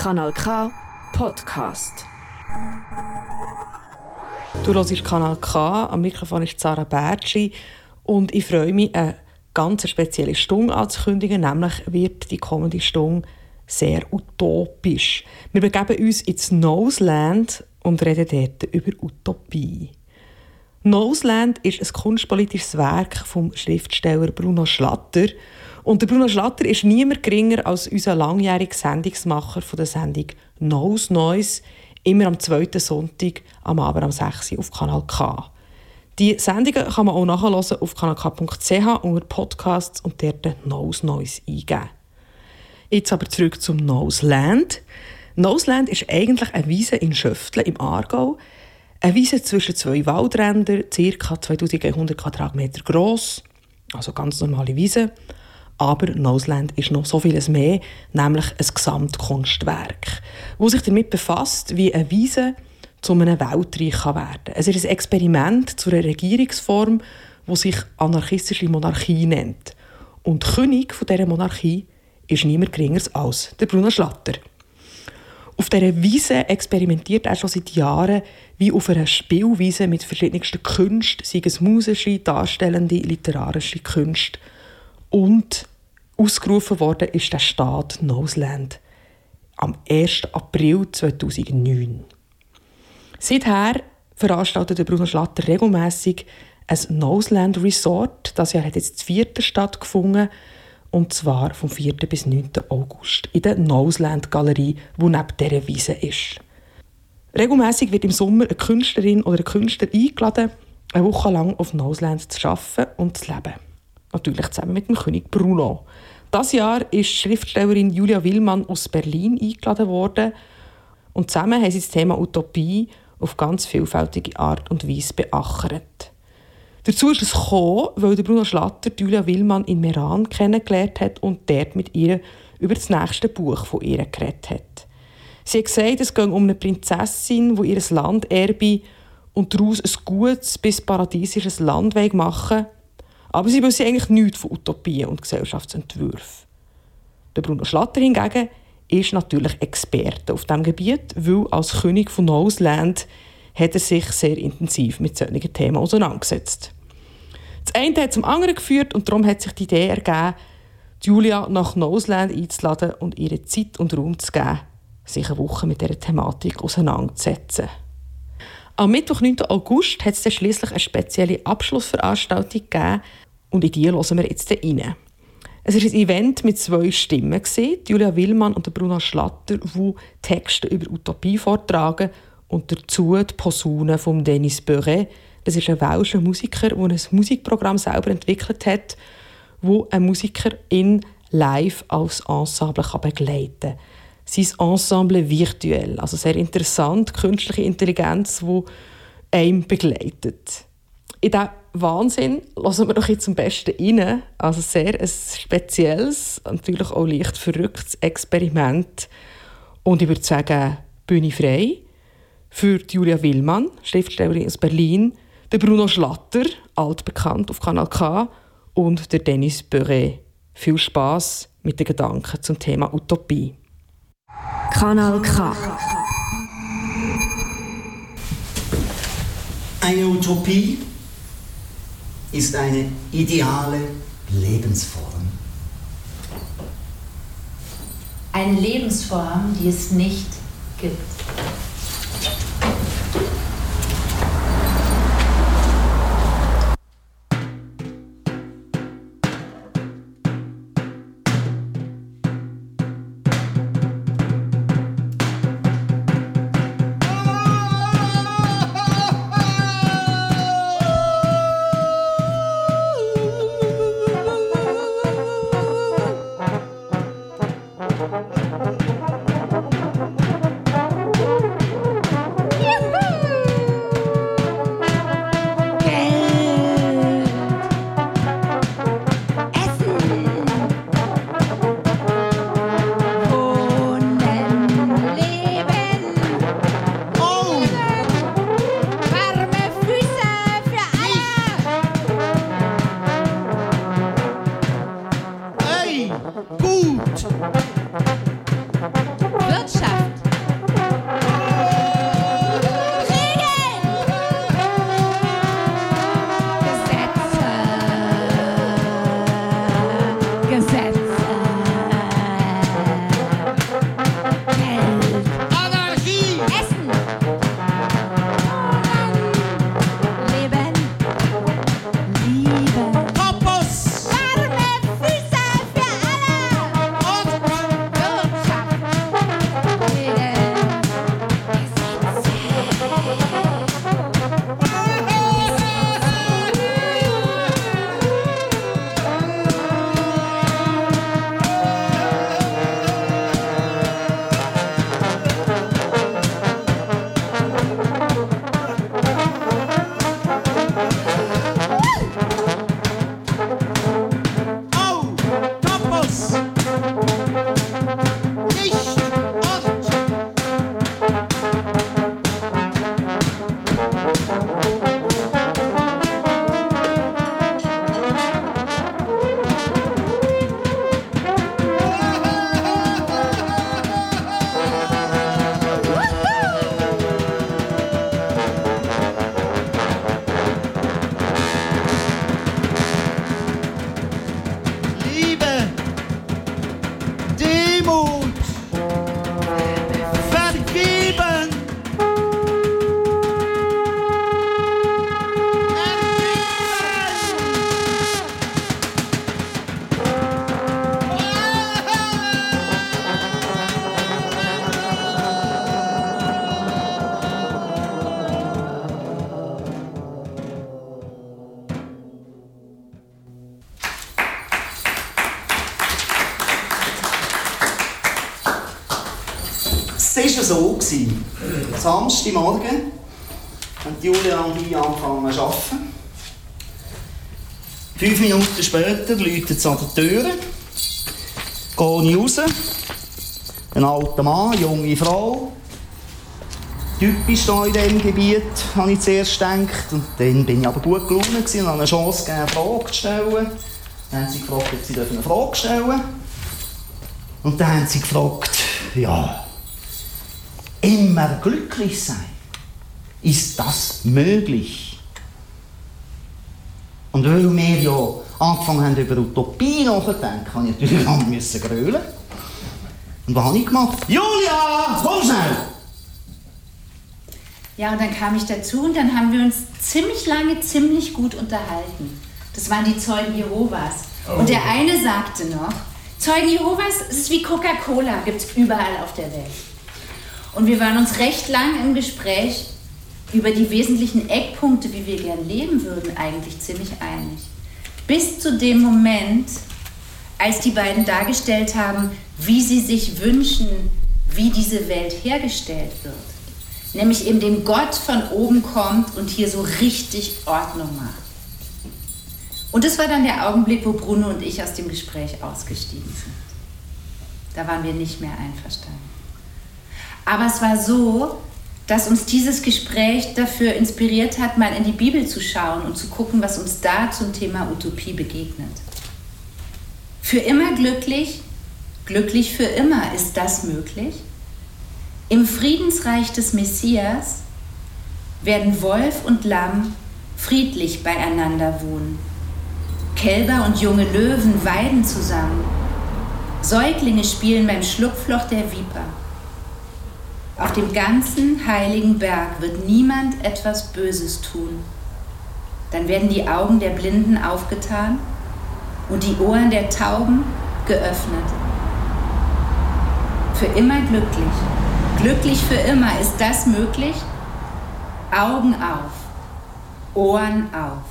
Kanal K Podcast. Du hörst Kanal K, am Mikrofon ist Sarah Bertschi und ich freue mich, eine ganz spezielle Stunde anzukündigen, nämlich wird die kommende Stunde sehr utopisch. Wir begeben uns ins Noseland und reden dort über Utopie. Noseland ist ein kunstpolitisches Werk vom Schriftsteller Bruno Schlatter. Und der Bruno Schlatter ist niemand geringer als unser langjähriger Sendungsmacher von der Sendung Nose Noise, immer am zweiten Sonntag am Abend um 6 Uhr auf Kanal K. Die Sendungen kann man auch nachhören auf kanalk.ch unter Podcasts und dort Nose Noise eingeben. Jetzt aber zurück zum Noseland. Noseland ist eigentlich eine Wiese in Schöftle im Aargau. Eine Wiese zwischen zwei Waldrändern, ca. 2100 Quadratmeter groß, also ganz normale Wiese. Aber Noseland ist noch so vieles mehr, nämlich ein Gesamtkunstwerk, das sich damit befasst, wie eine Wiese zu einem Weltreich werden kann. Es ist ein Experiment zu einer Regierungsform, die sich anarchistische Monarchie nennt. Und König dieser Monarchie ist niemand geringer als der Bruno Schlatter. Auf dieser Wiese experimentiert er schon seit Jahren wie auf einer Spielwiese mit verschiedensten Künsten, sei es musische, darstellende, literarische Künste. Und ausgerufen worden ist der Staat Noseland am 1. April 2009. Seither veranstaltet Bruno Schlatter regelmäßig ein Noseland Resort. Das Jahr hat jetzt das vierte stattgefunden und zwar vom 4. bis 9. August in der Noseland Galerie, die neben dieser Wiese ist. Regelmäßig wird im Sommer eine Künstlerin oder ein Künstler eingeladen, eine Woche lang auf Noseland zu arbeiten und zu leben. Natürlich zusammen mit dem König Bruno. Das Jahr ist Schriftstellerin Julia Willmann aus Berlin eingeladen worden und zusammen haben sie das Thema Utopie auf ganz vielfältige Art und Weise beachert. Dazu ist es gekommen, weil Bruno Schlatter Julia Willmann in Meran kennengelernt hat und dort mit ihr über das nächste Buch von ihr geredet hat. Sie hat gesagt, es ging um eine Prinzessin, die ihr Land erbe und daraus ein gutes bis paradiesisches Land machen aber sie wissen eigentlich nichts von Utopien und Gesellschaftsentwürfen. Der Bruno Schlatter hingegen ist natürlich Experte auf diesem Gebiet, weil als König von Noseland hat er sich sehr intensiv mit solchen Themen auseinandergesetzt. Das eine hat zum anderen geführt und darum hat sich die Idee ergeben, Julia nach Noseland einzuladen und ihr Zeit und Raum zu geben, sich eine Woche mit dieser Thematik auseinanderzusetzen. Am Mittwoch, 9. August, hat es schließlich eine spezielle Abschlussveranstaltung gegeben und in die hören wir jetzt rein. Es war ein Event mit zwei Stimmen. Julia Willmann und Bruno Schlatter, die Texte über Utopie vortragen und dazu die Posaune von Denis Beuret. Das ist ein welscher Musiker, der ein Musikprogramm selber entwickelt hat, wo ein Musiker in live als Ensemble begleiten kann. Sein Ensemble virtuell, also sehr interessant, künstliche Intelligenz, die einem begleitet. In diesem Wahnsinn lassen wir doch jetzt zum Besten rein. Also sehr ein spezielles, natürlich auch leicht verrücktes Experiment. Und ich würde sagen, Bühne frei für Julia Willmann, Schriftstellerin aus Berlin, der Bruno Schlatter, altbekannt auf Kanal K, und der Dennis Beuret. Viel Spaß mit den Gedanken zum Thema Utopie. Kanal K. Eine Utopie ist eine ideale Lebensform. Eine Lebensform, die es nicht gibt. So. Samstagmorgen haben Julia und ich angefangen zu arbeiten. Fünf Minuten später läutet es an der Tür. Gehe ich raus. Ein alter Mann, eine junge Frau. Typisch hier in diesem Gebiet, habe ich zuerst gedacht. Und dann bin ich aber gut gelaunt und habe eine Chance gegeben, eine Frage zu stellen. Dann haben sie gefragt, ob sie eine Frage stellen dürfen. Und dann haben sie gefragt, ja, immer glücklich sein. Ist das möglich? Und weil wir ja angefangen haben, über Utopie nachzudenken, habe ich natürlich auch müssen grölen. Und was habe ich gemacht? Julia, komm schnell! Ja, und dann kam ich dazu und dann haben wir uns ziemlich lange, ziemlich gut unterhalten. Das waren die Zeugen Jehovas. Und der eine sagte noch, Zeugen Jehovas, es ist wie Coca-Cola, gibt es überall auf der Welt. Und wir waren uns recht lang im Gespräch über die wesentlichen Eckpunkte, wie wir gern leben würden, eigentlich ziemlich einig. Bis zu dem Moment, als die beiden dargestellt haben, wie sie sich wünschen, wie diese Welt hergestellt wird. Nämlich eben dem Gott von oben kommt und hier so richtig Ordnung macht. Und das war dann der Augenblick, wo Bruno und ich aus dem Gespräch ausgestiegen sind. Da waren wir nicht mehr einverstanden. Aber es war so, dass uns dieses Gespräch dafür inspiriert hat, mal in die Bibel zu schauen und zu gucken, was uns da zum Thema Utopie begegnet. Für immer glücklich, glücklich für immer, ist das möglich? Im Friedensreich des Messias werden Wolf und Lamm friedlich beieinander wohnen. Kälber und junge Löwen weiden zusammen. Säuglinge spielen beim Schlupfloch der Viper. Auf dem ganzen heiligen Berg wird niemand etwas Böses tun. Dann werden die Augen der Blinden aufgetan und die Ohren der Tauben geöffnet. Für immer glücklich. Glücklich für immer. Ist das möglich? Augen auf, Ohren auf.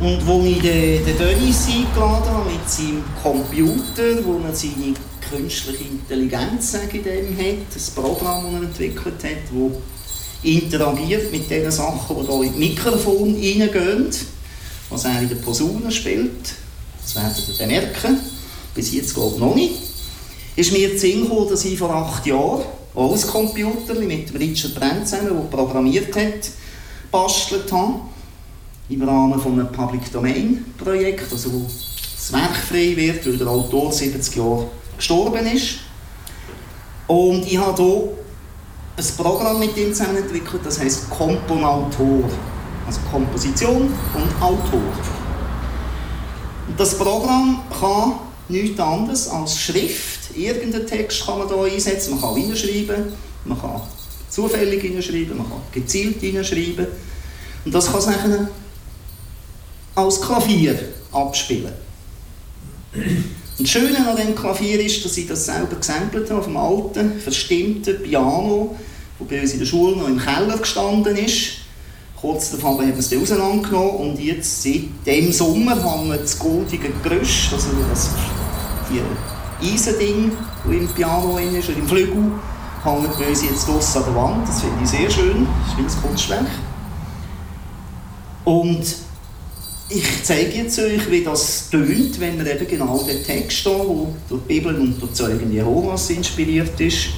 Und wo ich den, den Dennis eingeladen habe mit seinem Computer, wo er seine künstliche Intelligenz dem hat, ein Programm, das er entwickelt hat, das interagiert mit den Sachen, die hier in das Mikrofon reingehen, was er in der Posaune spielt. Das werdet ihr dann merken. Bis jetzt glaube ich noch nicht. Ist mir zu Sinn gekommen, dass ich vor acht Jahren auch ein Computer mit Richard Brent zusammen, der programmiert hat, bastelt habe. Im Rahmen von einem Public Domain Projekt, also wo das Werk frei wird, weil der Autor 70 Jahre gestorben ist. Und ich habe hier ein Programm mit ihm zusammen entwickelt, das heißt Komponautor. Also Komposition und Autor. Und das Programm kann nichts anderes als Schrift. Irgendeinen Text kann man hier einsetzen. Man kann hineinschreiben, man kann zufällig hineinschreiben, man kann gezielt hineinschreiben. Und das kann es nachher als Klavier abspielen. Und das Schöne an diesem Klavier ist, dass ich das selber gesampelt habe auf dem alten, verstimmten Piano, das bei uns in der Schule noch im Keller gestanden ist. Kurz davor haben wir es auseinandergenommen und jetzt seit dem Sommer haben wir das goldige Gerüst, also das Eisending, das im Piano ist, oder im Flügel, hängt bei uns jetzt draussen an der Wand. Das finde ich sehr schön, das ist wie ein Kunstwerk. Und ich zeige jetzt euch, wie das tönt, wenn man eben genau den Text hier, durch die Bibel und durch Zeugen Jehovas inspiriert ist,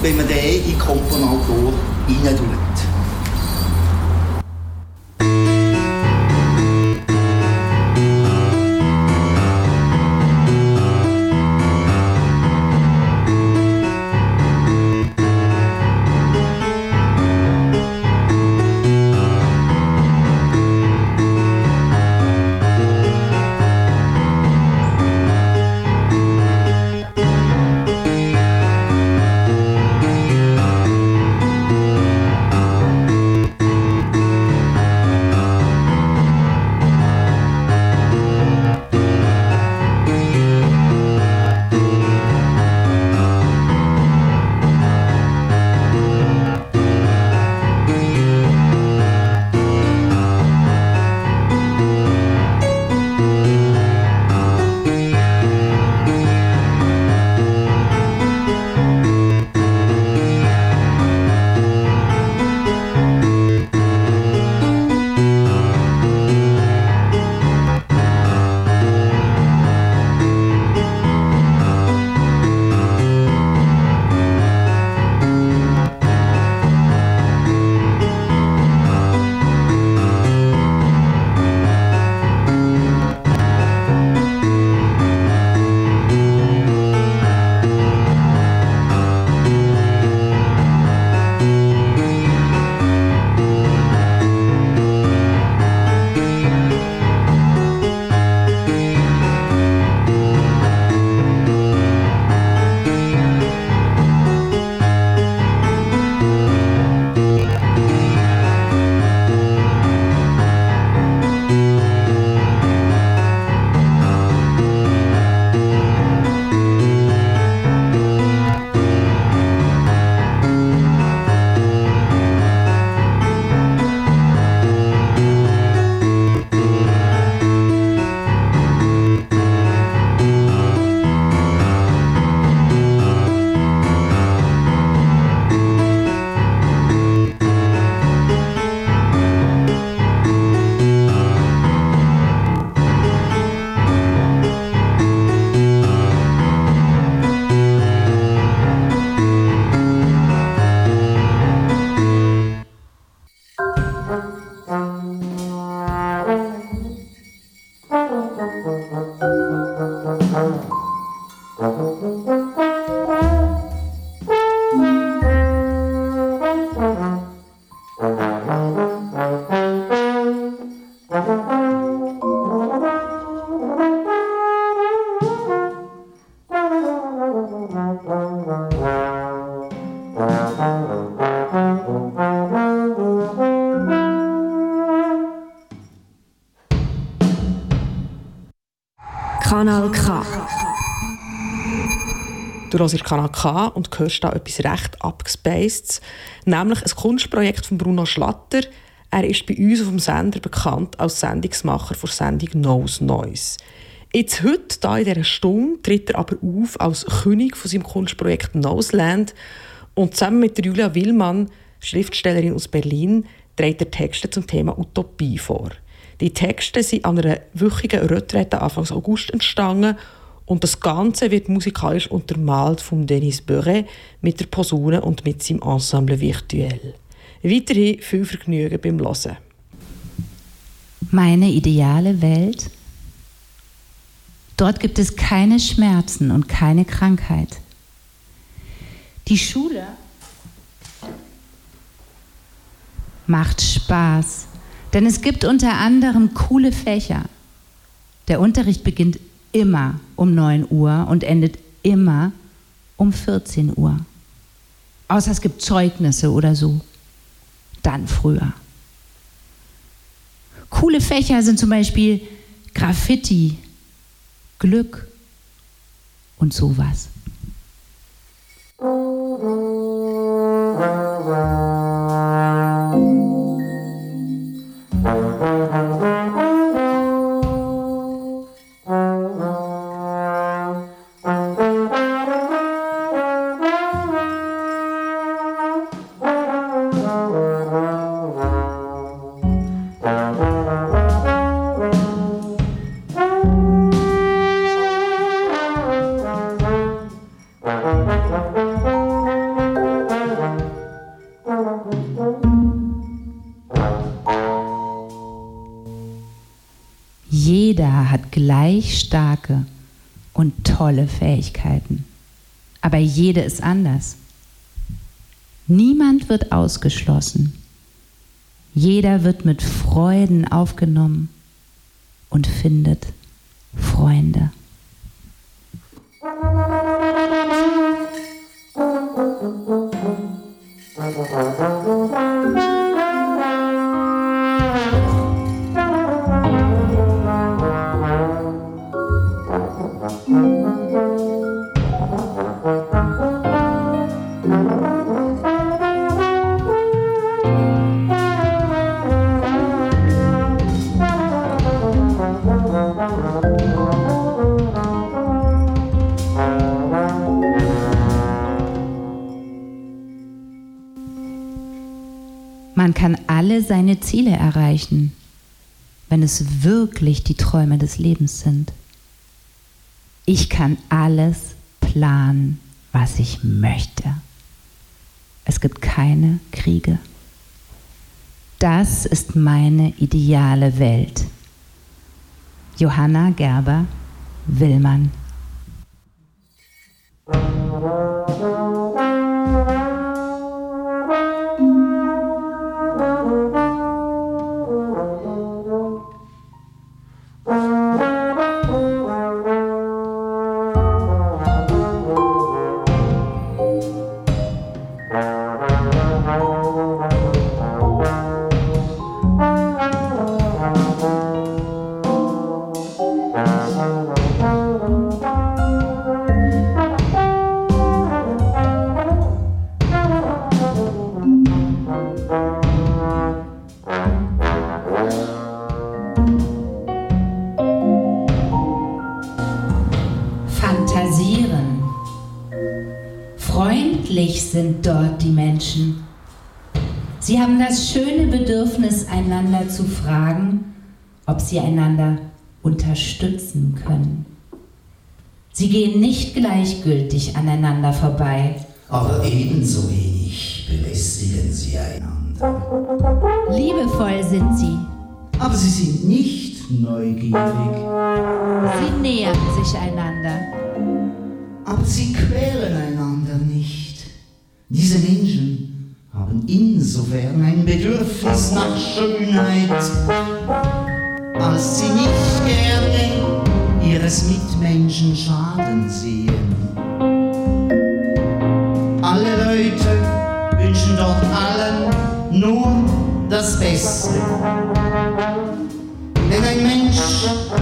wenn man den in Komponator hinein tut. Hörst Kanal K und hörst da etwas recht abgespacedes, nämlich ein Kunstprojekt von Bruno Schlatter. Er ist bei uns auf dem Sender bekannt als Sendungsmacher der Sendung Knows Noise. Jetzt heute, da in dieser Stunde, tritt er aber auf als König von seinem Kunstprojekt Noseland und zusammen mit der Julia Willmann, Schriftstellerin aus Berlin, trägt er Texte zum Thema Utopie vor. Die Texte sind an einer wöchigen Retrette Anfang August entstanden und das Ganze wird musikalisch untermalt von Denis Beuret mit der Posaune und mit seinem Ensemble Virtuell. Weiterhin viel Vergnügen beim Hören. Meine ideale Welt? Dort gibt es keine Schmerzen und keine Krankheit. Die Schule macht Spaß, denn es gibt unter anderem coole Fächer. Der Unterricht beginnt immer um 9 Uhr und endet immer um 14 Uhr. Außer es gibt Zeugnisse oder so. Dann früher. Coole Fächer sind zum Beispiel Graffiti, Glück und sowas. Fähigkeiten. Aber jede ist anders. Niemand wird ausgeschlossen. Jeder wird mit Freuden aufgenommen und findet Freunde. Alle seine Ziele erreichen, wenn es wirklich die Träume des Lebens sind. Ich kann alles planen, was ich möchte. Es gibt keine Kriege. Das ist meine ideale Welt. Johanna Gerber Willmann. Sie einander unterstützen können. Sie gehen nicht gleichgültig aneinander vorbei. Aber ebenso wenig belästigen sie einander. Liebevoll sind sie. Aber sie sind nicht neugierig. Sie nähern sich einander. aber sie quälen einander nicht. Diese Menschen haben insofern ein Bedürfnis nach Schönheit, als sie nicht gerne ihres Mitmenschen Schaden sehen. Alle Leute wünschen dort allen nur das Beste. Wenn ein Mensch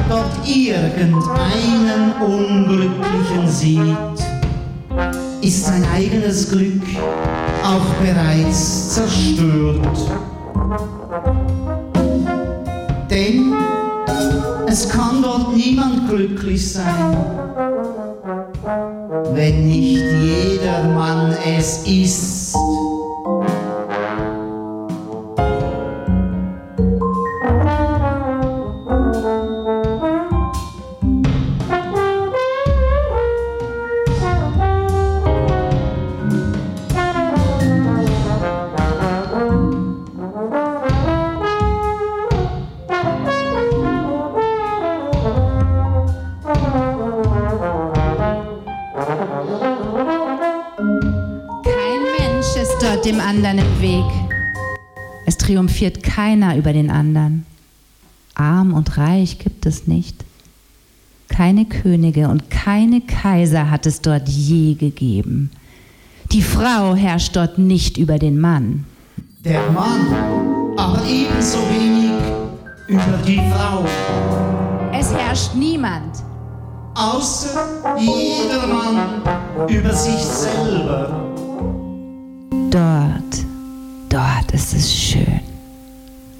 dort irgendeinen Unglücklichen sieht, ist sein eigenes Glück auch bereits zerstört. Denn es kann dort niemand glücklich sein, wenn nicht jedermann es ist. Triumphiert keiner über den anderen. Arm und reich gibt es nicht. Keine Könige und keine Kaiser hat es dort je gegeben. Die Frau herrscht dort nicht über den Mann. Der Mann aber ebenso wenig über die Frau. Es herrscht niemand. Außer jeder Mann über sich selber. Dort, dort ist es schön.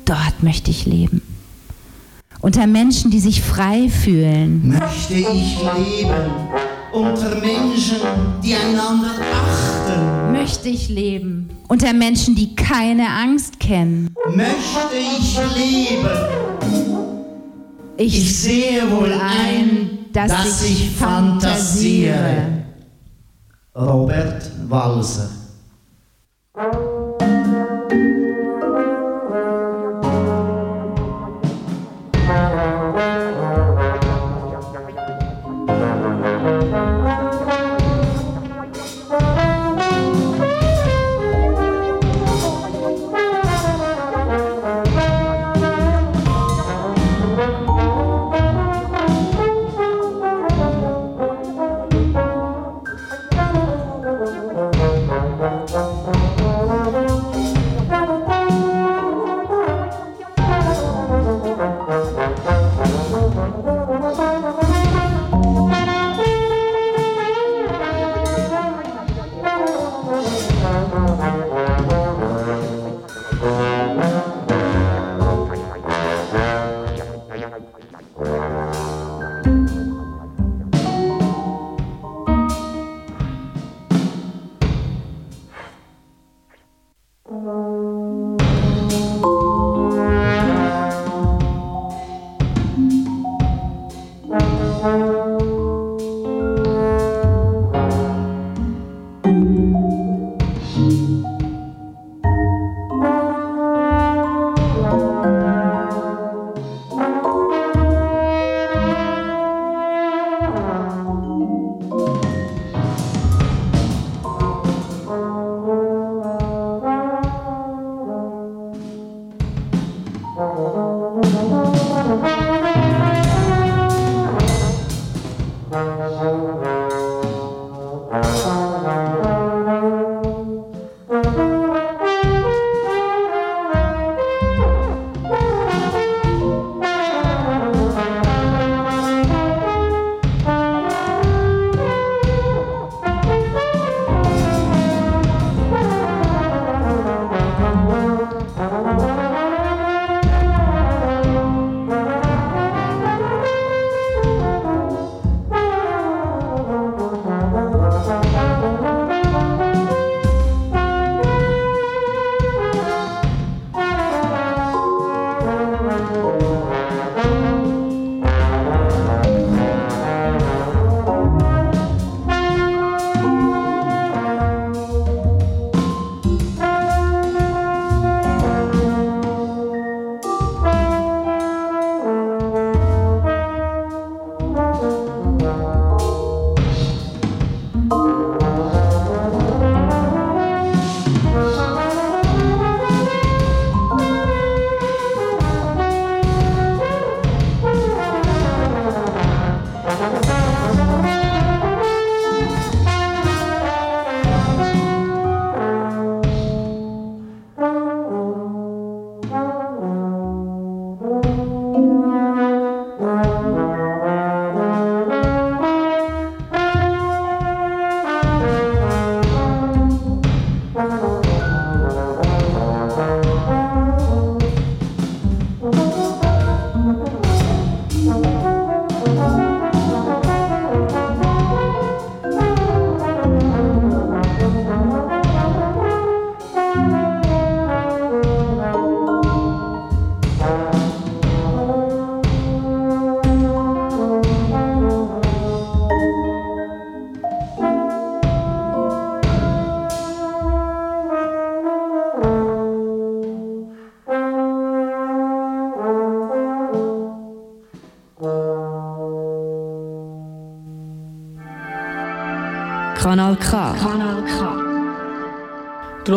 Dort möchte ich leben. Unter Menschen, die sich frei fühlen. Möchte ich leben unter Menschen, die einander achten. Möchte ich leben unter Menschen, die keine Angst kennen. Möchte ich leben. Ich, ich sehe wohl ein, dass, dass ich fantasiere. Robert Walser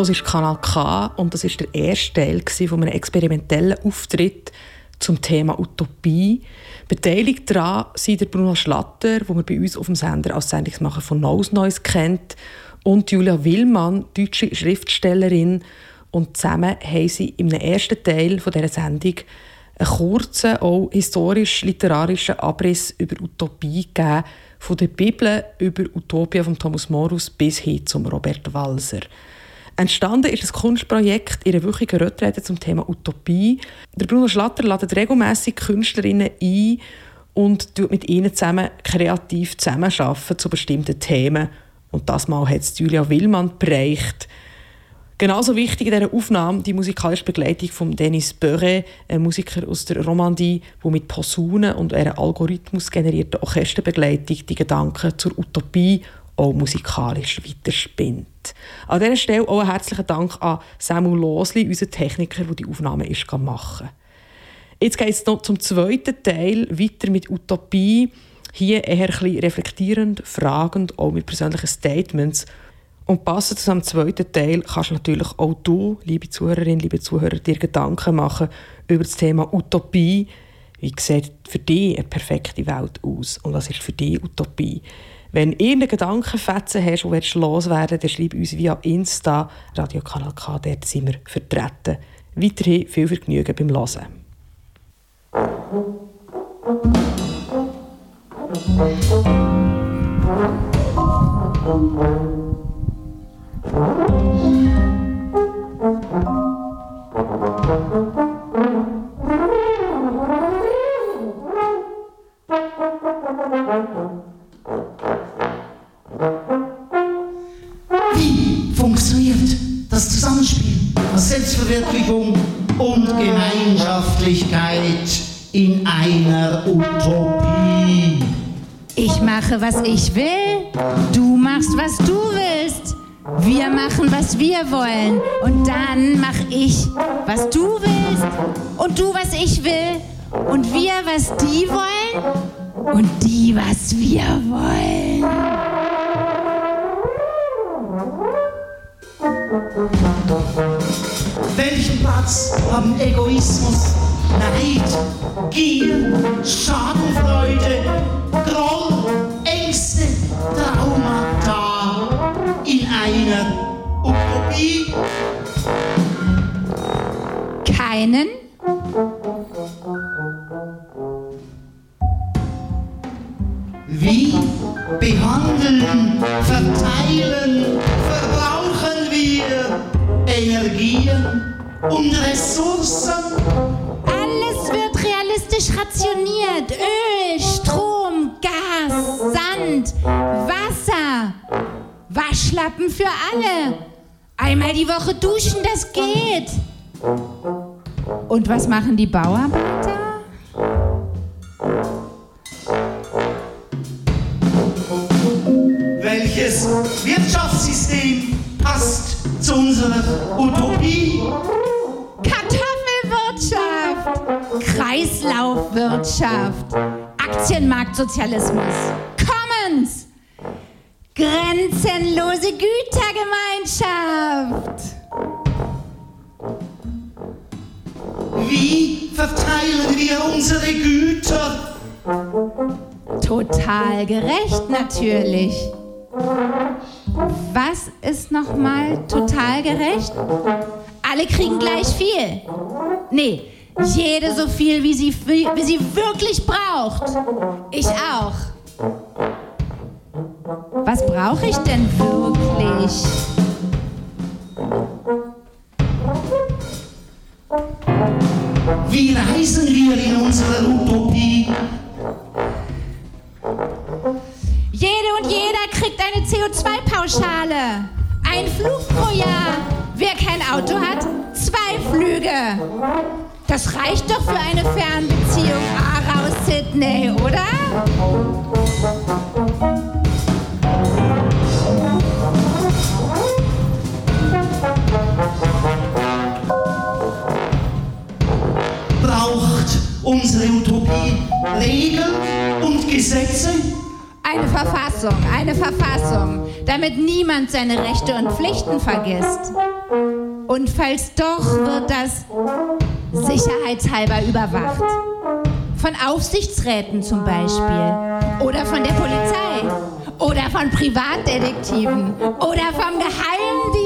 Du hörst Kanal K und das ist der erste Teil von einem experimentellen Auftritt zum Thema Utopie. Beteiligt daran sind der Bruno Schlatter, den man bei uns auf dem Sender als Sendungsmacher von Nose Noise kennt, und Julia Willmann, deutsche Schriftstellerin. Und zusammen haben sie im ersten Teil dieser Sendung einen kurzen, auch historisch-literarischen Abriss über Utopie gegeben, von der Bibel über Utopia von Thomas Morus bis hin zum Robert Walser. Entstanden ist das Kunstprojekt ihre wöchige Retrette zum Thema Utopie. Der Bruno Schlatter ladet regelmäßig Künstlerinnen ein und tut mit ihnen zusammen kreativ zusammenarbeiten zu bestimmten Themen. Und das Mal hat es Julia Willmann bereicht. Genauso wichtig in dieser Aufnahme die musikalische Begleitung von Denis Beuret, ein Musiker aus der Romandie, der mit Posaunen und einer Algorithmus generierten Orchesterbegleitung die Gedanken zur Utopie auch musikalisch weiterspinnt. An dieser Stelle auch einen herzlichen Dank an Samuel Losli, unseren Techniker, der die Aufnahme ist machen Jetzt geht es noch zum zweiten Teil, weiter mit Utopie. Hier eher ein reflektierend, fragend, auch mit persönlichen Statements und passend zu dem zweiten Teil kannst natürlich auch du, liebe Zuhörerinnen, liebe Zuhörer, dir Gedanken machen über das Thema Utopie. Wie sieht für dich eine perfekte Welt aus? Und was ist für dich Utopie? Wenn irgendeinen Gedankenfetzen hast und willst loswerden, dann schreib uns via Insta, Radiokanal K, dort sind wir vertreten. Weiterhin viel Vergnügen beim Hören. Wie mache, was ich will. Du machst, was du willst. Wir machen, was wir wollen. Und dann mach ich, was du willst. Und du, was ich will. Und wir, was die wollen. Und die, was wir wollen. Welchen Platz haben Egoismus, Neid, Gier, Schadenfreude, Groll, in einer Utopie? Keinen? Wie behandeln, verteilen, verbrauchen wir Energien und Ressourcen? Alles wird realistisch rationiert. Öl, Strom, Gas, Sand, Wasser, Waschlappen für alle. Einmal die Woche duschen, das geht. Und was machen die Bauarbeiter? Welches Wirtschaftssystem passt zu unserer Utopie? Kartoffelwirtschaft, Kreislaufwirtschaft, Aktienmarktsozialismus. Grenzenlose Gütergemeinschaft. Wie verteilen wir unsere Güter? Total gerecht natürlich. Was ist nochmal total gerecht? Alle kriegen gleich viel. Nee, jede so viel, wie sie, wie sie wirklich braucht. Ich auch. Was brauche ich denn wirklich? Wie reisen wir in unserer Utopie? Jede und jeder kriegt eine CO2-Pauschale. Ein Flug pro Jahr. Wer kein Auto hat, zwei Flüge. Das reicht doch für eine Fernbeziehung Aarau Sydney, oder? Unsere Utopie Regeln und Gesetze? Eine Verfassung, eine Verfassung, damit niemand seine Rechte und Pflichten vergisst. Und falls doch, wird das sicherheitshalber überwacht. Von Aufsichtsräten zum Beispiel. Oder von der Polizei. Oder von Privatdetektiven. Oder vom Geheimdienst.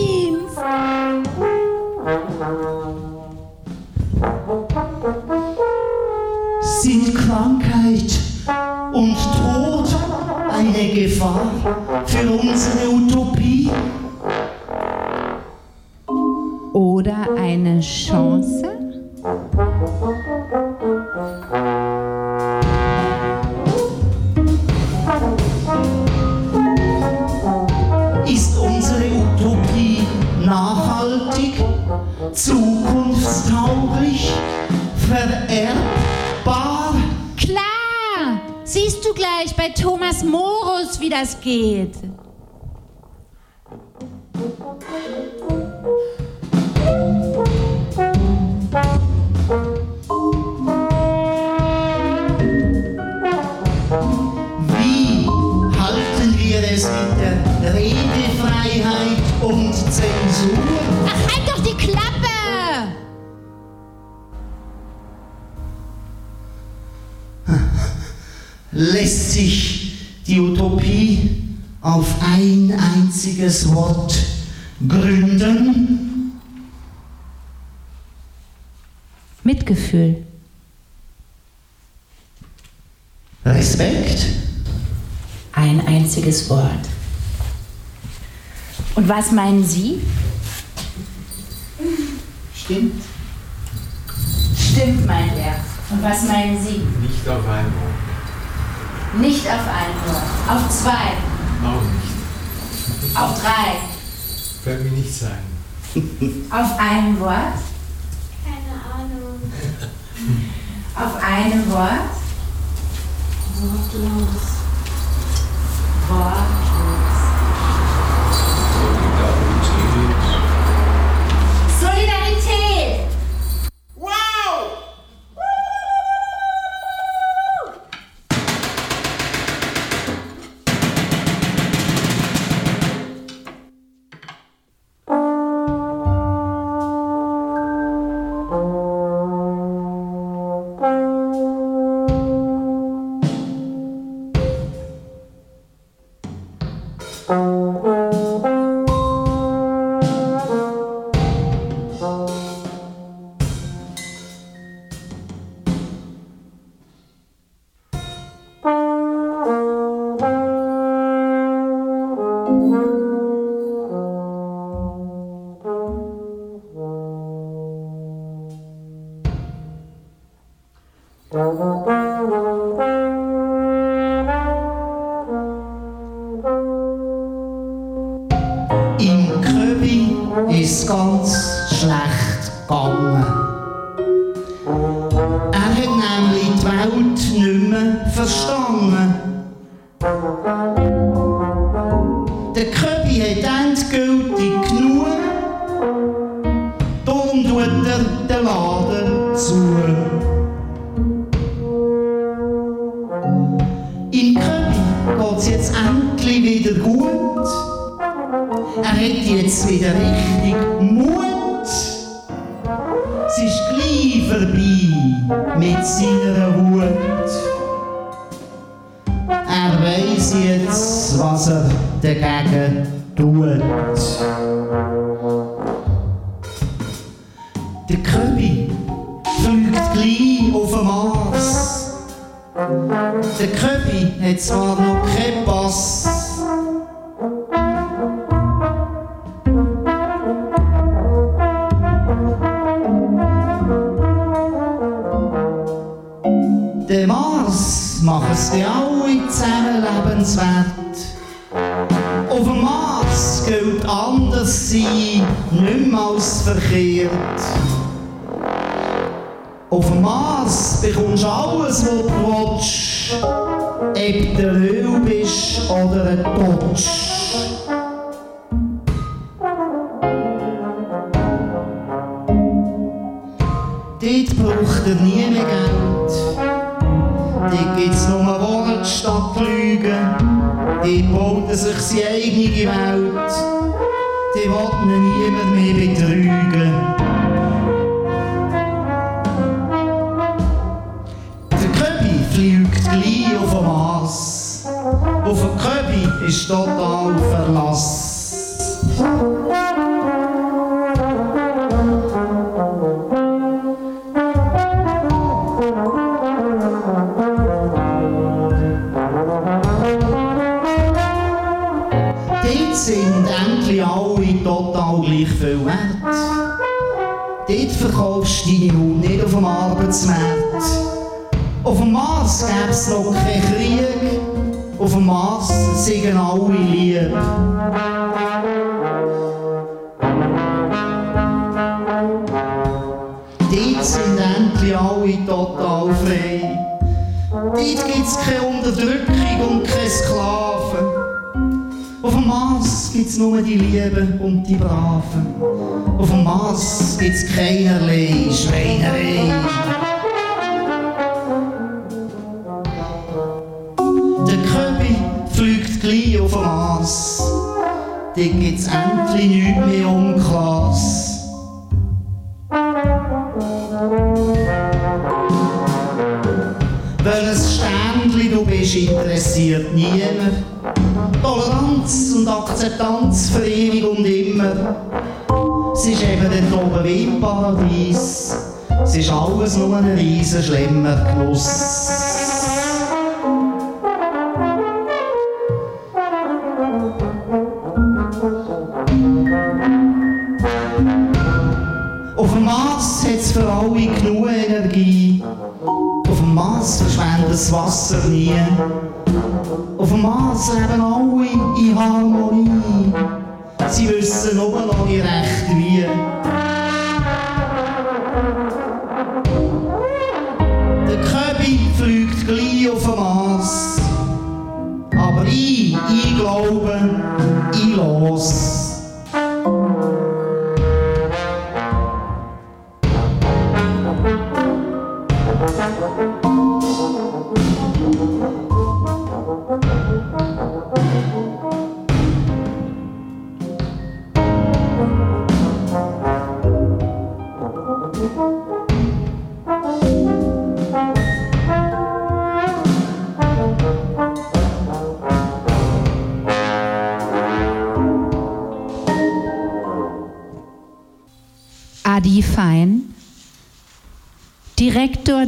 Für unsere Utopie? Oder eine Chance? Ist unsere Utopie nachhaltig, zukunftstauglich, vererbbar? Klar! Siehst du gleich bei Thomas Morus, wie das geht. Einziges Wort gründen? Mitgefühl. Respekt? Ein einziges Wort. Und was meinen Sie? Stimmt. Stimmt, meint er. Und was meinen Sie? Nicht auf einmal. Nicht auf ein Wort. Auf zwei. Auf drei. Fällt mir nicht sein. Auf ein Wort. Keine Ahnung. Auf einem Wort. Wortlos. Wortlos. Geht's jetzt endlich wieder gut. hat jetzt wieder richtig Mut. Es ist gleich vorbei mit seiner Wut. Er weiß jetzt, was er dagegen tut. Der Köbi fliegt gleich auf den Mars. Der Köbi hat zwar noch keinen Pass. Der Mars macht es die alle zusammen lebenswert. Auf dem Mars gilt anders sein, nicht mehr als verkehrt. Auf dem Mars bekommst du alles, was du willst. Ob du Öl bist oder ein Totsch. Dort braucht er nie mehr Geld. Dort gibt's nur Worte statt Lügen. Dort baut er sich seine eigene Welt. Die will ihn niemand mehr betrügen. Gleich auf den Mars. Auf den Köbi ist total Verlass. Dort sind endlich alle total gleich viel wert. Dort verkaufst du deine Haut nicht auf dem Arbeitsmarkt. Es noch keinen Krieg. Auf dem Mars sind alle lieb. Dort sind endlich alle total frei. Dort gibt's keine Unterdrückung und keine Sklaven. Auf dem Mars gibt's nur die Lieben und die Braven. Auf dem Mars gibt's keinerlei Schweinerei. Auf Mars. Dort gibt's endlich nichts mehr Unklares. Welches Ständchen du bist, interessiert niemand. Toleranz und Akzeptanz für ewig und immer. Es ist eben dort oben wie im Paradies. Es ist alles nur ein riesen schlimmer Genuss. Nicht recht wie. Der Köbi fliegt gleich auf den Mars. Aber ich, ich glaube,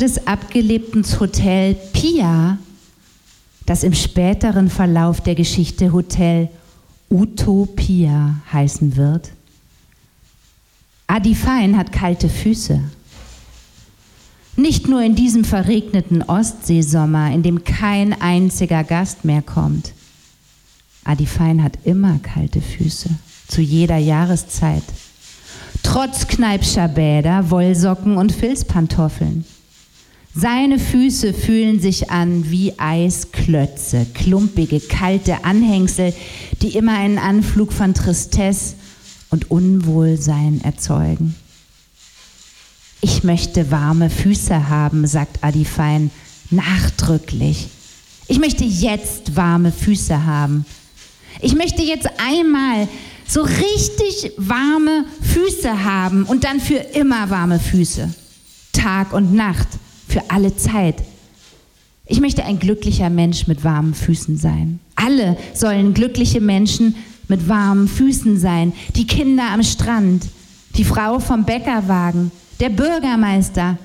des abgelebten Hotel Pia, das im späteren Verlauf der Geschichte Hotel Utopia heißen wird. Adi Fein hat kalte Füße. Nicht nur in diesem verregneten Ostseesommer, in dem kein einziger Gast mehr kommt. Adi Fein hat immer kalte Füße, zu jeder Jahreszeit. Trotz Kneipscher Bäder, Wollsocken und Filzpantoffeln. Seine Füße fühlen sich an wie Eisklötze, klumpige, kalte Anhängsel, die immer einen Anflug von Tristesse und Unwohlsein erzeugen. Ich möchte warme Füße haben, sagt Adi Fein nachdrücklich. Ich möchte jetzt warme Füße haben. Ich möchte jetzt einmal So richtig warme Füße haben und dann für immer warme Füße. Tag und Nacht, für alle Zeit. Ich möchte ein glücklicher Mensch mit warmen Füßen sein. Alle sollen glückliche Menschen mit warmen Füßen sein. Die Kinder am Strand, die Frau vom Bäckerwagen, der Bürgermeister,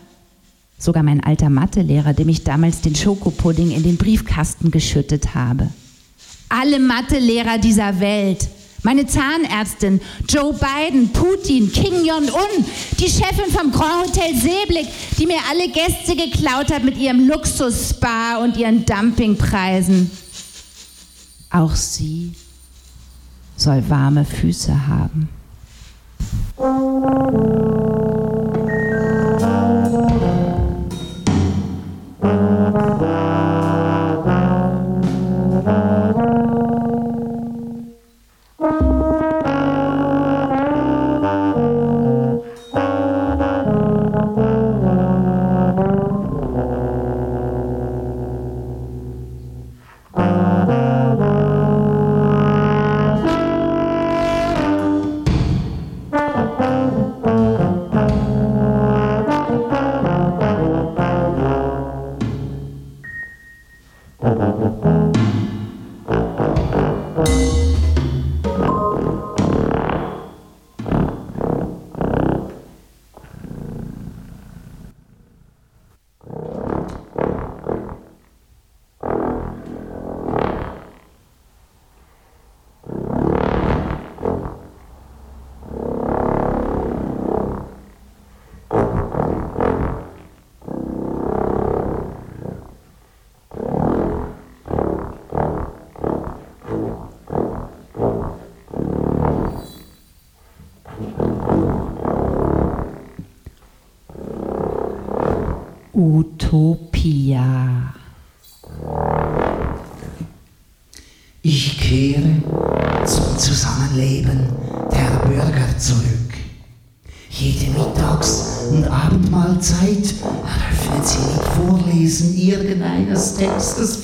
sogar mein alter Mathelehrer, dem ich damals den Schokopudding in den Briefkasten geschüttet habe. Alle Mathelehrer dieser Welt. Meine Zahnärztin, Joe Biden, Putin, King Jong-un, die Chefin vom Grand Hotel Seeblick, die mir alle Gäste geklaut hat mit ihrem Luxus-Spa und ihren Dumpingpreisen. Auch sie soll warme Füße haben.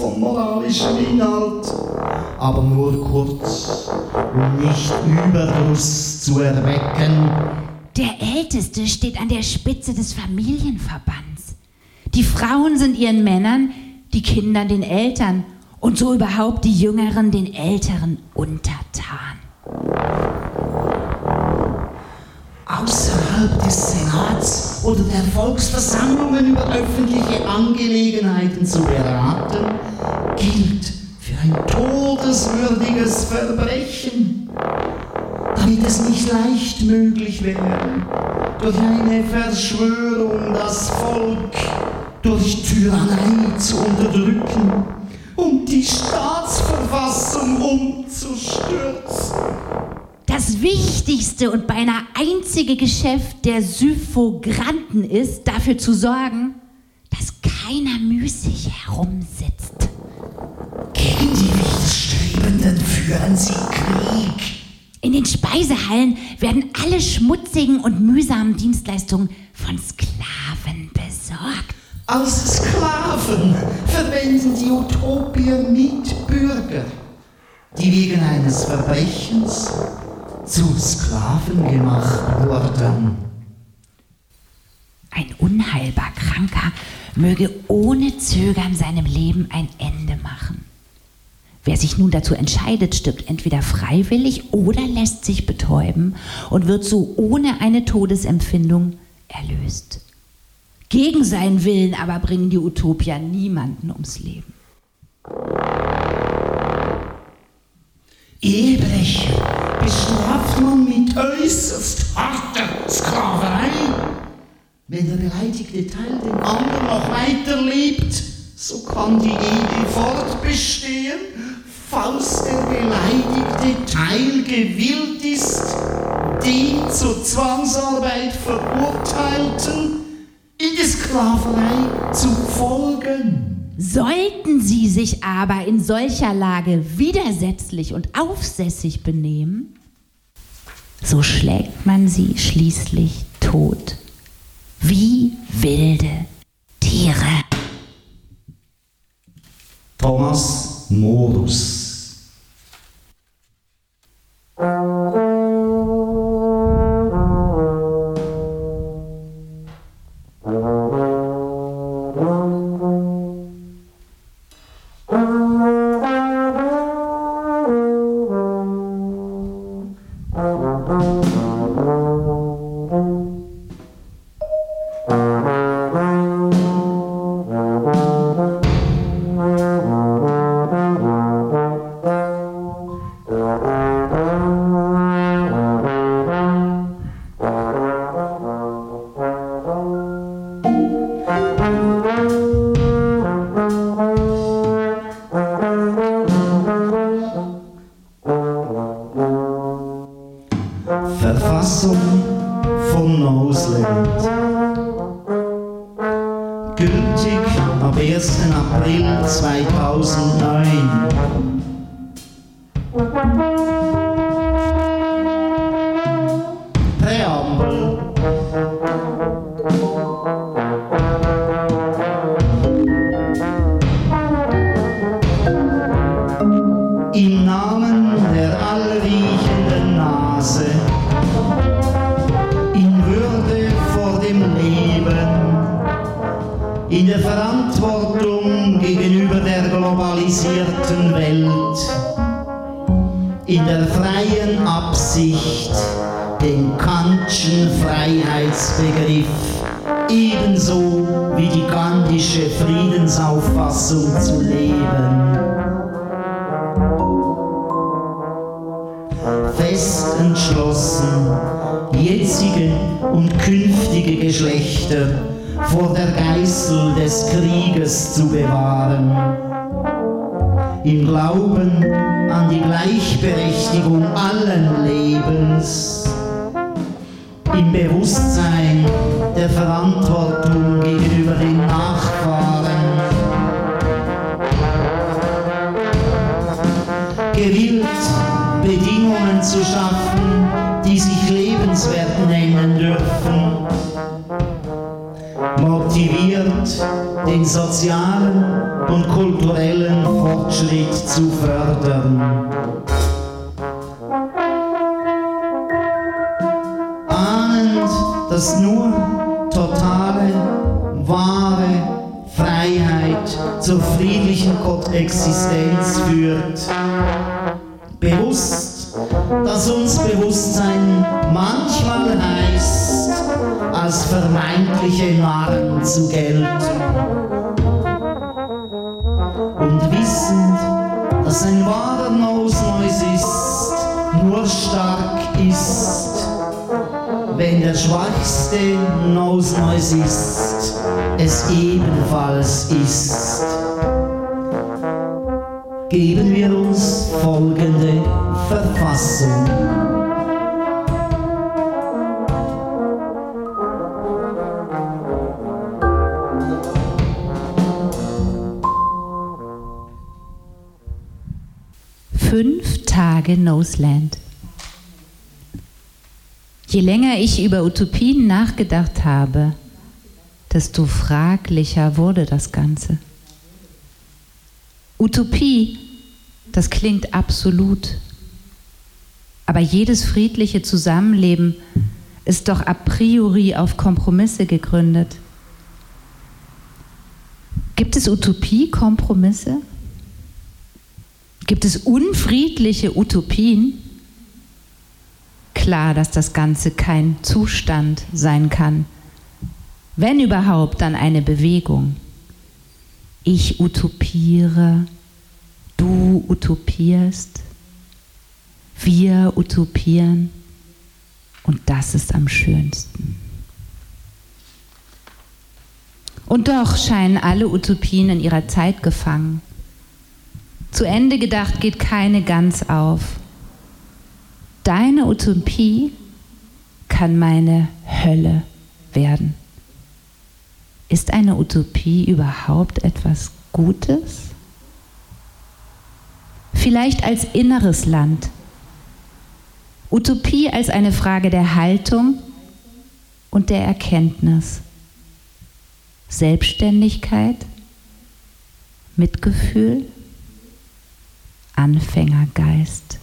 Vom moralischen Inhalt, aber nur kurz, um nicht Überdruss zu erwecken. Der Älteste steht an der Spitze des Familienverbands. Die Frauen sind ihren Männern, die Kinder den Eltern und so überhaupt die Jüngeren den Älteren untertan. Außerhalb des Senats oder der Volksversammlungen über öffentliche Angelegenheiten zu beraten, gilt für ein todeswürdiges Verbrechen. Damit es nicht leicht möglich wäre, durch eine Verschwörung das Volk durch Tyrannei zu unterdrücken und die Staatsverfassung umzustürzen. Das wichtigste und beinahe einzige Geschäft der Syphogranten ist, dafür zu sorgen, dass keiner müßig herumsitzt. Gegen die Widerstrebenden führen sie Krieg. In den Speisehallen werden alle schmutzigen und mühsamen Dienstleistungen von Sklaven besorgt. Als Sklaven verwenden die Utopier Mitbürger, die wegen eines Verbrechens zu Sklaven gemacht wurden. Ein unheilbar Kranker möge ohne Zögern seinem Leben ein Ende machen. Wer sich nun dazu entscheidet, stirbt entweder freiwillig oder lässt sich betäuben und wird so ohne eine Todesempfindung erlöst. Gegen seinen Willen aber bringen die Utopier niemanden ums Leben. Ehebrecher bestraft man mit äußerst harter Sklaverei. Wenn der beleidigte Teil den anderen noch weiter liebt, so kann die Ehe fortbestehen, falls der beleidigte Teil gewillt ist, den zur Zwangsarbeit Verurteilten in die Sklaverei zu folgen. Sollten sie sich aber in solcher Lage widersetzlich und aufsässig benehmen, so schlägt man sie schließlich tot, wie wilde Tiere. Thomas Morus. fest entschlossen, jetzige und künftige Geschlechter vor der Geißel des Krieges zu bewahren. Im Glauben an die Gleichberechtigung allen Lebens, im Bewusstsein der Verantwortung gegenüber den Nachbarn. Zu schaffen, die sich lebenswert nennen dürfen. Motiviert, den sozialen und kulturellen Fortschritt zu fördern. Ahnend, dass nur totale, wahre Freiheit zur friedlichen Gottexistenz führt feindliche Narren zu Geld. Und wissend, dass ein wahrer Nosneus ist, nur stark ist, wenn der schwachste Nosneus ist, es ebenfalls ist. Geben wir uns folgende Verfassung. Noseland. Je länger ich über Utopien nachgedacht habe, desto fraglicher wurde das Ganze. Utopie, das klingt absolut. Aber jedes friedliche Zusammenleben ist doch a priori auf Kompromisse gegründet. Gibt es Utopie-Kompromisse? Gibt es unfriedliche Utopien? Klar, dass das Ganze kein Zustand sein kann. Wenn überhaupt, dann eine Bewegung. Ich utopiere, du utopierst, wir utopieren und das ist am schönsten. Und doch scheinen alle Utopien in ihrer Zeit gefangen. Zu Ende gedacht geht keine ganz auf. Deine Utopie kann meine Hölle werden. Ist eine Utopie überhaupt etwas Gutes? Vielleicht als inneres Land. Utopie als eine Frage der Haltung und der Erkenntnis. Selbstständigkeit, Mitgefühl, Anfängergeist.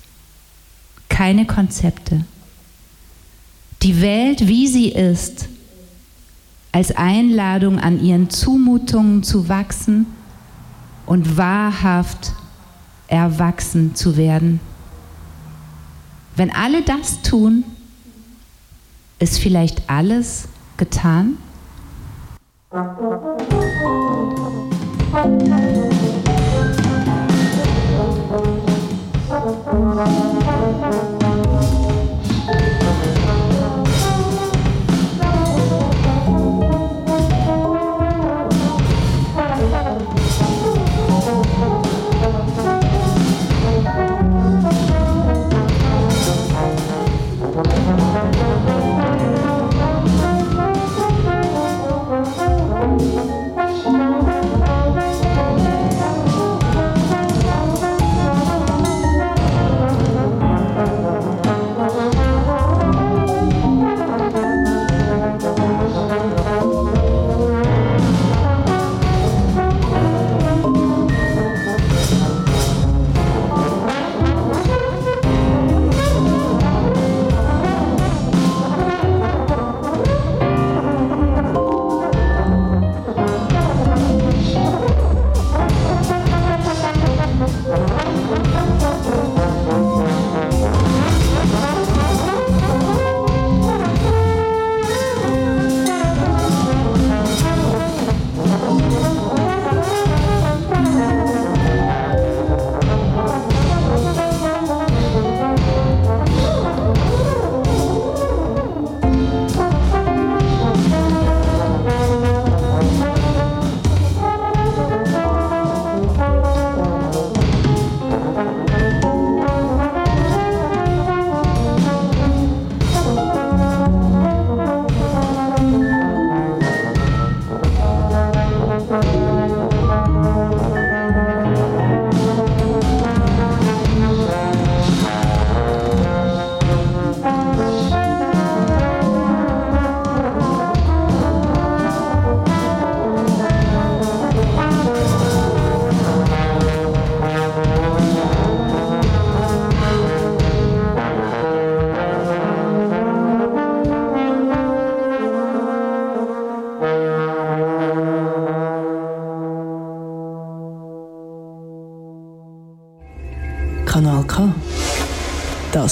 Keine Konzepte. Die Welt, wie sie ist, als Einladung an ihren Zumutungen zu wachsen und wahrhaft erwachsen zu werden. Wenn alle das tun, ist vielleicht alles getan? Thank thank you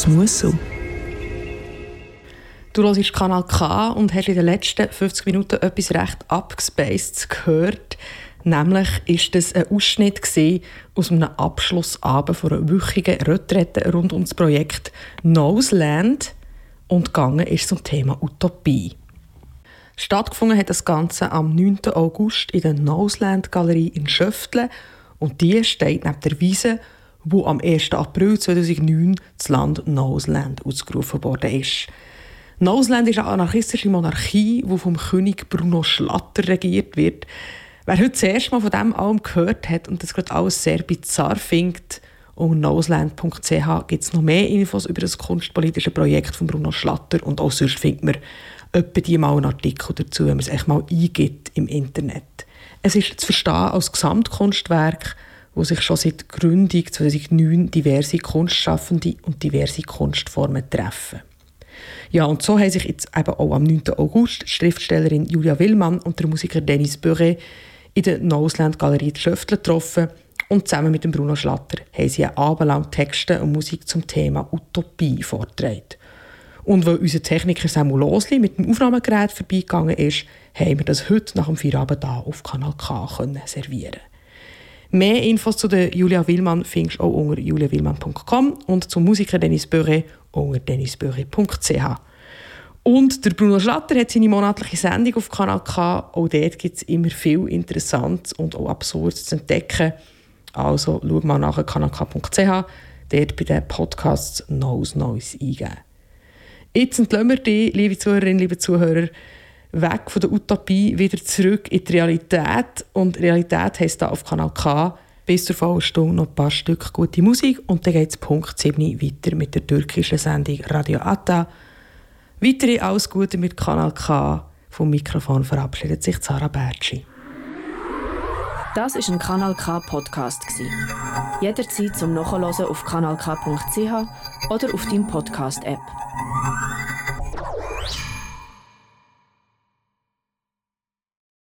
Muss so. Du hörst Kanal K und hast in den letzten 50 Minuten etwas recht abgespaced gehört. Nämlich ist das ein Ausschnitt aus einem Abschlussabend von einer wöchigen Retrette rund um das Projekt Noseland und gegangen ist zum Thema Utopie. Stattgefunden hat das Ganze am 9. August in der Noseland Galerie in Schöftle und die steht neben der Wiese wo am 1. April 2009 das Land Noseland ausgerufen worden ist. Noseland ist eine anarchistische Monarchie, die vom König Bruno Schlatter regiert wird. Wer heute zuerst mal von dem allem gehört hat und das gerade alles sehr bizarr findet, unter noseland.ch gibt es noch mehr Infos über das kunstpolitische Projekt von Bruno Schlatter und auch sonst findet man etwa die mal einen Artikel dazu, wenn man es echt mal eingibt im Internet. Es ist zu verstehen als Gesamtkunstwerk, wo sich schon seit Gründung 2009 diverse Kunstschaffende und diverse Kunstformen treffen. Ja, und so haben sich jetzt eben auch am 9. August Schriftstellerin Julia Willmann und der Musiker Denis Beuret in der Noseland Galerie Schöftle getroffen und zusammen mit dem Bruno Schlatter haben sie einen Abend lang Texte und Musik zum Thema Utopie vorgetragen. Und weil unser Techniker Samuel Losli mit dem Aufnahmegerät vorbeigegangen ist, haben wir das heute nach dem Feierabend hier auf Kanal K servieren Mehr Infos zu der Julia Willmann findest du auch unter juliawillmann.com und zum Musiker Dennis Böre unter dennisböre.ch. Und der Bruno Schlatter hat seine monatliche Sendung auf Kanal K. Auch dort gibt es immer viel Interessantes und auch Absurdes zu entdecken. Also schau mal nach kanalk.ch, dort bei den Podcasts Nose Noise eingeben. Jetzt entlassen wir dich, liebe Zuhörerinnen, liebe Zuhörer, weg von der Utopie wieder zurück in die Realität. Und Realität heisst da auf Kanal K bis zur vollen Stunde noch ein paar Stück gute Musik und dann geht es Punkt 7 weiter mit der türkischen Sendung Radio Atta. Weitere alles Gute mit Kanal K. Vom Mikrofon verabschiedet sich Zara Bertschi. Das ist ein Kanal K Podcast Jederzeit zum Nachhören auf kanalk.ch oder auf deinem Podcast App.